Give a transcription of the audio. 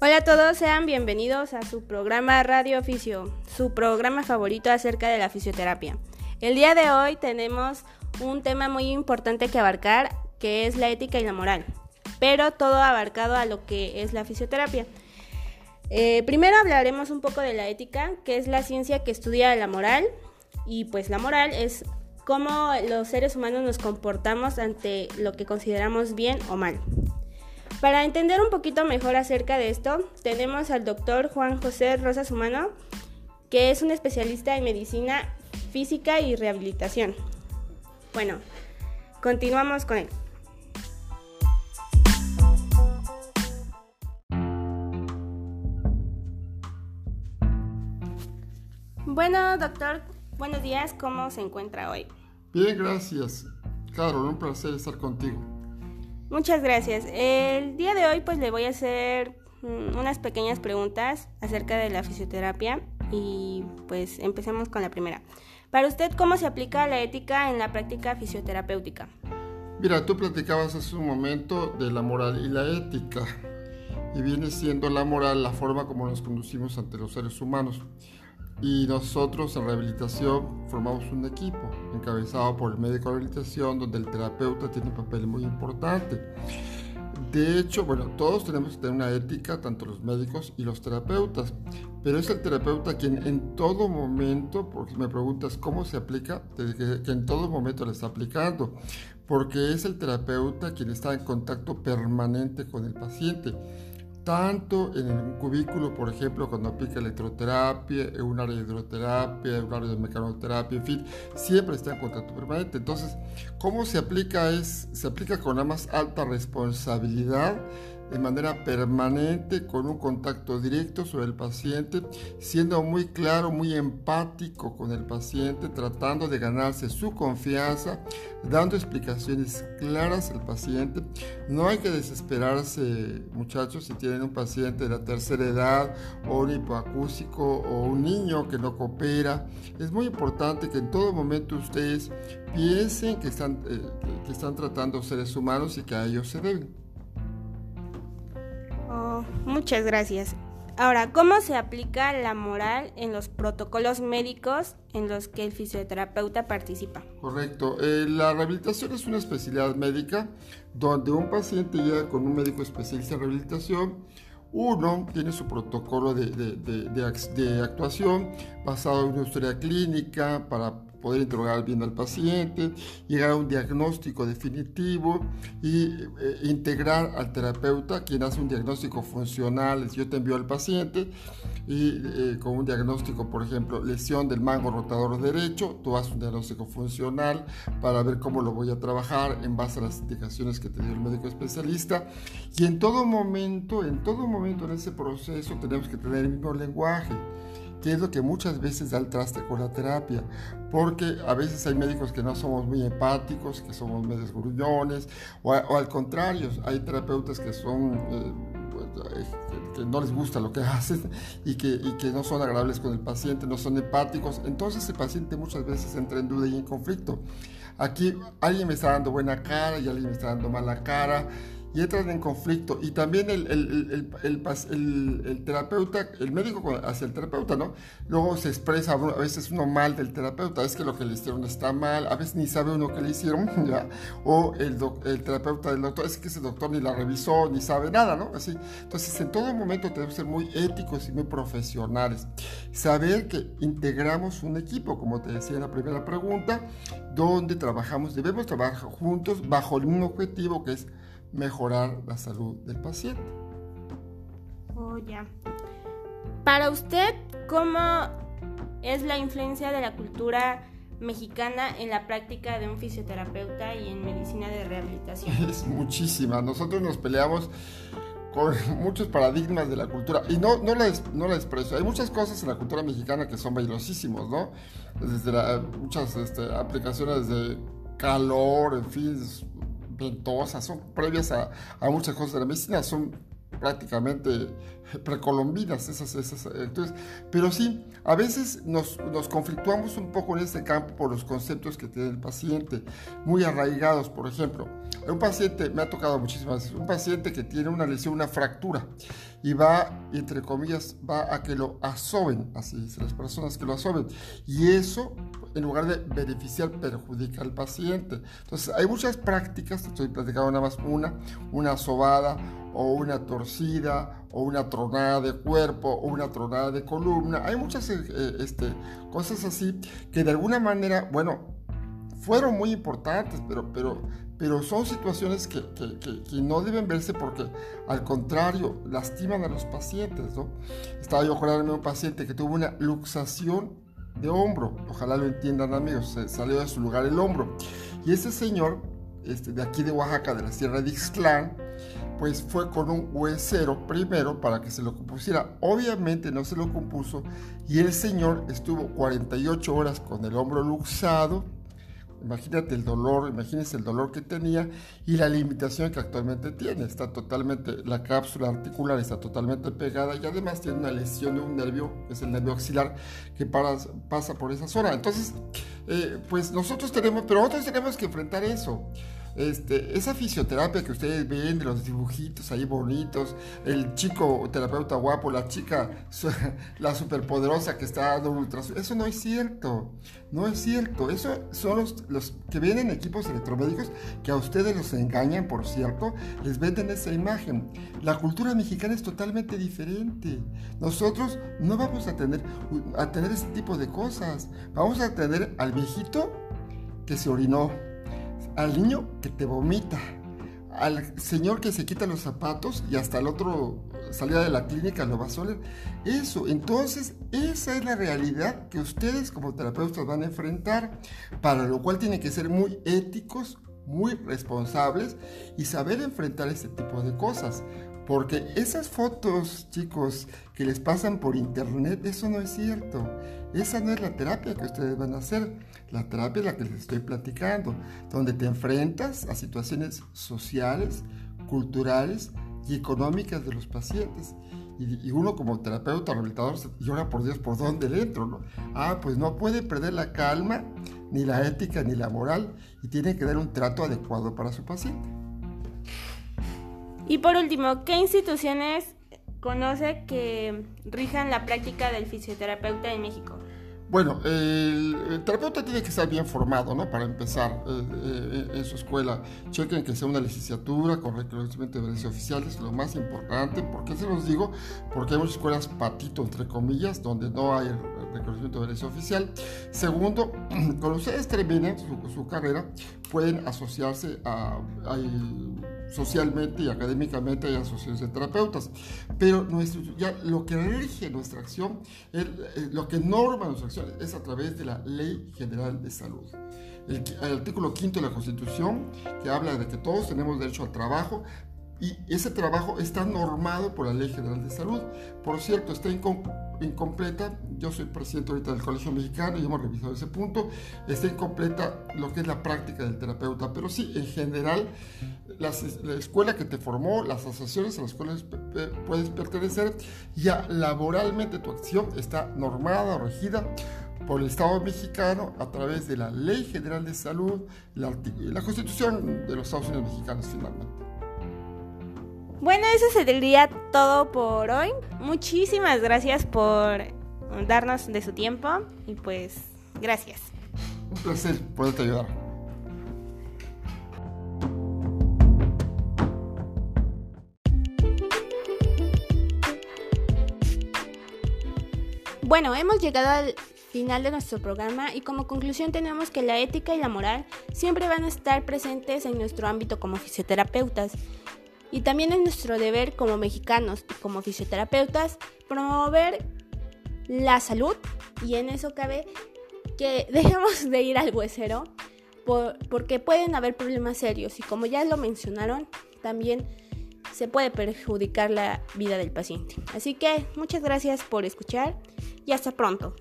Hola a todos, sean bienvenidos a su programa Radio Oficio, su programa favorito acerca de la fisioterapia. El día de hoy tenemos un tema muy importante que abarcar, que es la ética y la moral, pero todo abarcado a lo que es la fisioterapia. Eh, primero hablaremos un poco de la ética, que es la ciencia que estudia la moral, y pues la moral es cómo los seres humanos nos comportamos ante lo que consideramos bien o mal. Para entender un poquito mejor acerca de esto, tenemos al doctor Juan José Rosas Humano, que es un especialista en medicina física y rehabilitación. Bueno, continuamos con él. Bueno, doctor, buenos días, ¿cómo se encuentra hoy? Bien, gracias. Carol, un placer estar contigo. Muchas gracias. El día de hoy pues le voy a hacer mm, unas pequeñas preguntas acerca de la fisioterapia y pues empecemos con la primera. Para usted, ¿cómo se aplica la ética en la práctica fisioterapéutica? Mira, tú platicabas hace un momento de la moral y la ética y viene siendo la moral la forma como nos conducimos ante los seres humanos. Y nosotros en rehabilitación formamos un equipo encabezado por el médico de rehabilitación donde el terapeuta tiene un papel muy importante. De hecho, bueno, todos tenemos que tener una ética, tanto los médicos y los terapeutas, pero es el terapeuta quien en todo momento, porque me preguntas cómo se aplica, que, en todo momento le está aplicando, porque es el terapeuta quien está en contacto permanente con el paciente tanto en un cubículo, por ejemplo, cuando aplica electroterapia, en un área de hidroterapia, en un área de mecanoterapia, en fin, siempre está en contacto permanente. Entonces, ¿cómo se aplica? Es, se aplica con la más alta responsabilidad de manera permanente con un contacto directo sobre el paciente, siendo muy claro, muy empático con el paciente, tratando de ganarse su confianza, dando explicaciones claras al paciente. No hay que desesperarse, muchachos, si tienen un paciente de la tercera edad o un hipoacústico o un niño que no coopera. Es muy importante que en todo momento ustedes piensen que están, eh, que están tratando seres humanos y que a ellos se deben. Muchas gracias. Ahora, ¿cómo se aplica la moral en los protocolos médicos en los que el fisioterapeuta participa? Correcto. Eh, la rehabilitación es una especialidad médica donde un paciente llega con un médico especialista en rehabilitación. Uno tiene su protocolo de, de actuación basado en una historia clínica para poder interrogar bien al paciente, llegar a un diagnóstico definitivo y eh, integrar al terapeuta, quien hace un diagnóstico funcional. Yo te envío al paciente y eh, con un diagnóstico, por ejemplo, lesión del mango rotador derecho, tú haces un diagnóstico funcional para ver cómo lo voy a trabajar en base a las indicaciones que te dio el médico especialista. Y en todo momento, en todo momento en ese proceso tenemos que tener el mismo lenguaje que es lo que muchas veces da el traste con la terapia, porque a veces hay médicos que no somos muy empáticos, que somos medios gruñones, o, al contrario, hay terapeutas que son... Eh, que, no les gusta lo que hacen y que, y que no son agradables con el paciente, no son empáticos, entonces el paciente muchas veces entra en duda y en conflicto. Aquí alguien me está dando buena cara y alguien me está dando mala cara y entran en conflicto. Y también el, el, el, el, terapeuta, el médico hacia el terapeuta, ¿no? Luego se expresa a veces uno mal del terapeuta, es que lo que le hicieron está mal, a veces ni sabe uno qué le hicieron, ¿ya? O el, el terapeuta del doctor, es que ese doctor ni la revisó, ni sabe nada, ¿no? Así. Entonces, en todo momento tenemos que ser muy éticos y muy profesionales. Saber que integramos un equipo, como te decía en la primera pregunta, donde trabajamos, debemos trabajar juntos bajo el mismo objetivo que es mejorar la salud del paciente. Oh, ya. Para usted, ¿cómo es la influencia de la cultura mexicana en la práctica de un fisioterapeuta y en medicina de rehabilitación? Es muchísima. Nosotros nos peleamos con muchos paradigmas de la cultura y no, no, la, no la expreso. Hay muchas cosas en la cultura mexicana que son bailosísimos, ¿no? Desde muchas este, aplicaciones de calor, en fin, son previas a, muchas cosas de la medicina, son prácticamente precolombinas, esas, esas, entonces, pero sí, a veces nos, nos, conflictuamos un poco en este campo por los conceptos que tiene el paciente, muy arraigados, por ejemplo, un paciente, me ha tocado muchísimas un paciente que tiene una lesión, una fractura, y va, entre comillas, va a que lo asoben, así dicen las personas que lo asoben, y eso, en lugar de beneficiar, perjudica al paciente. Entonces, hay muchas prácticas, estoy platicando nada más una, una sobada, o una torcida, o una tronada de cuerpo, o una tronada de columna. Hay muchas eh, eh, este, cosas así que de alguna manera, bueno, fueron muy importantes, pero, pero, pero son situaciones que, que, que, no deben verse porque al contrario lastiman a los pacientes. ¿no? Estaba yo acordándome de un paciente que tuvo una luxación de hombro, ojalá lo entiendan amigos, se salió de su lugar el hombro. Y ese señor, este, de aquí de Oaxaca, de la Sierra de Ixtlán, pues fue con un huesero primero para que se lo compusiera. Obviamente no se lo compuso y el señor estuvo 48 horas con el hombro luxado. Imagínate el dolor, imagínense el dolor que tenía y la limitación que actualmente tiene. Está totalmente, la cápsula articular está totalmente pegada y además tiene una lesión de un nervio, es el nervio axilar, que pasa por esa zona. Entonces, eh, pues nosotros tenemos, pero nosotros tenemos que enfrentar eso. Este, esa fisioterapia que ustedes ven de los dibujitos ahí bonitos, el chico terapeuta guapo, la chica, la superpoderosa que está dando ultrasonido, eso no es cierto, no es cierto. Eso son los, que vienen equipos electromédicos que a ustedes los engañan, por cierto, les venden esa imagen. La cultura mexicana es totalmente diferente. Nosotros no vamos a tener, a tener ese tipo de cosas. Vamos a tener al viejito que se orinó al niño que te vomita, al señor que se quita los zapatos y hasta el otro salida de la clínica lo va a oler. Eso, entonces, esa es la realidad que ustedes como terapeutas van a enfrentar, para lo cual tienen que ser muy éticos, muy responsables y saber enfrentar este tipo de cosas. Porque esas fotos, chicos, que les pasan por internet, eso no es cierto. Esa no es la terapia que ustedes van a hacer. La terapia es la que les estoy platicando, donde te enfrentas a situaciones sociales, culturales y económicas de los pacientes. Y, uno como terapeuta rehabilitador, y ahora por Dios, ¿por dónde le entro? No? Ah, pues no puede perder la calma, ni la ética, ni la moral, y tiene que dar un trato adecuado para su paciente. Y por último, ¿qué instituciones conoce que rijan la práctica del fisioterapeuta en México? Bueno, el, terapeuta tiene que estar bien formado, ¿no? Para empezar eh, eh, en su escuela. Chequen que sea una licenciatura con reconocimiento de derechos oficiales, lo más importante. ¿Por qué se los digo? Porque hay muchas escuelas patito, entre comillas, donde no hay reconocimiento de derecho oficial. Segundo, cuando ustedes terminen su, carrera, pueden asociarse a socialmente y académicamente hay asociaciones de terapeutas, pero nuestro, ya lo que rige nuestra acción, lo que norma nuestra acción es a través de la Ley General de Salud. El, el, artículo quinto de la Constitución, que habla de que todos tenemos derecho al trabajo, y ese trabajo está normado por la Ley General de Salud. Por cierto, está incompleta, yo soy presidente ahorita del Colegio Mexicano y hemos revisado ese punto, está incompleta lo que es la práctica del terapeuta, pero sí, en general, la escuela que te formó, las asociaciones a las cuales puedes pertenecer, ya laboralmente tu acción está normada, regida por el Estado mexicano a través de la Ley General de Salud, la, la Constitución de los Estados Unidos mexicanos finalmente. Bueno, eso sería todo por hoy. Muchísimas gracias por darnos de su tiempo y pues gracias. Un placer poderte ayudar. Bueno, hemos llegado al final de nuestro programa y como conclusión tenemos que la ética y la moral siempre van a estar presentes en nuestro ámbito como fisioterapeutas. Y también es nuestro deber como mexicanos y como fisioterapeutas promover la salud y en eso cabe que dejemos de ir al huesero porque pueden haber problemas serios y como ya lo mencionaron, también se puede perjudicar la vida del paciente. Así que muchas gracias por escuchar y hasta pronto.